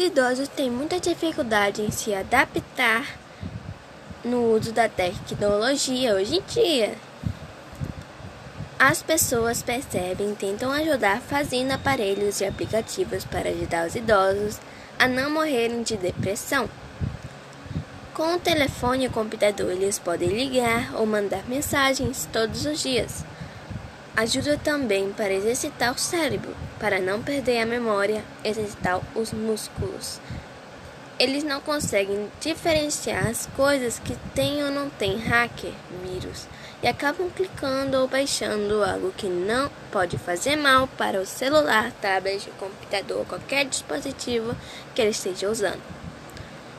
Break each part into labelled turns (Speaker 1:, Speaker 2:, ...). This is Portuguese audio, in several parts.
Speaker 1: idosos têm muita dificuldade em se adaptar no uso da tecnologia hoje em dia. As pessoas percebem e tentam ajudar fazendo aparelhos e aplicativos para ajudar os idosos a não morrerem de depressão. Com o telefone e o computador, eles podem ligar ou mandar mensagens todos os dias. Ajuda também para exercitar o cérebro, para não perder a memória, exercitar os músculos. Eles não conseguem diferenciar as coisas que têm ou não têm hacker, vírus, e acabam clicando ou baixando algo que não pode fazer mal para o celular, tablet, computador, qualquer dispositivo que ele esteja usando.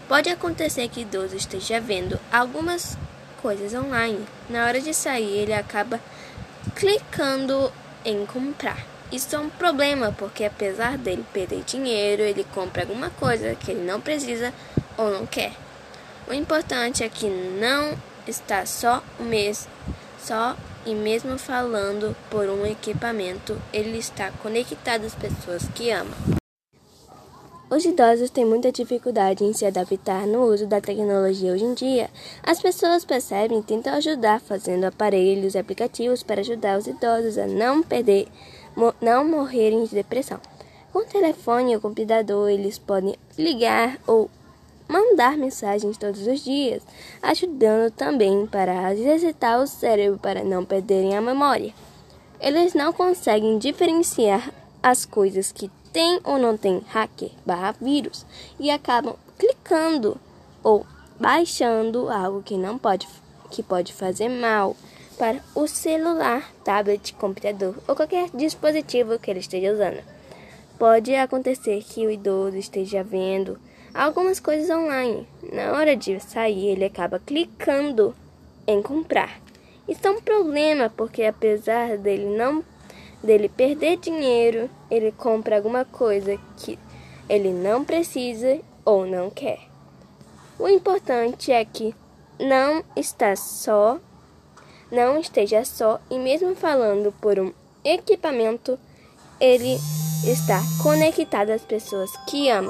Speaker 1: Pode acontecer que idoso esteja vendo algumas coisas online. Na hora de sair, ele acaba clicando em comprar. Isso é um problema porque apesar dele perder dinheiro, ele compra alguma coisa que ele não precisa ou não quer. O importante é que não está só o mês, só e mesmo falando por um equipamento, ele está conectado às pessoas que ama. Os idosos têm muita dificuldade em se adaptar no uso da tecnologia hoje em dia. As pessoas percebem e tentam ajudar fazendo aparelhos e aplicativos para ajudar os idosos a não perder, não morrerem de depressão. Com o telefone ou computador, eles podem ligar ou mandar mensagens todos os dias, ajudando também para exercitar o cérebro para não perderem a memória. Eles não conseguem diferenciar as coisas que tem ou não tem hacker barra vírus e acabam clicando ou baixando algo que não pode que pode fazer mal para o celular, tablet, computador ou qualquer dispositivo que ele esteja usando. Pode acontecer que o idoso esteja vendo algumas coisas online. Na hora de sair, ele acaba clicando em comprar. Isso é um problema porque apesar dele não dele perder dinheiro, ele compra alguma coisa que ele não precisa ou não quer. O importante é que não está só, não esteja só e mesmo falando por um equipamento, ele está conectado às pessoas que ama.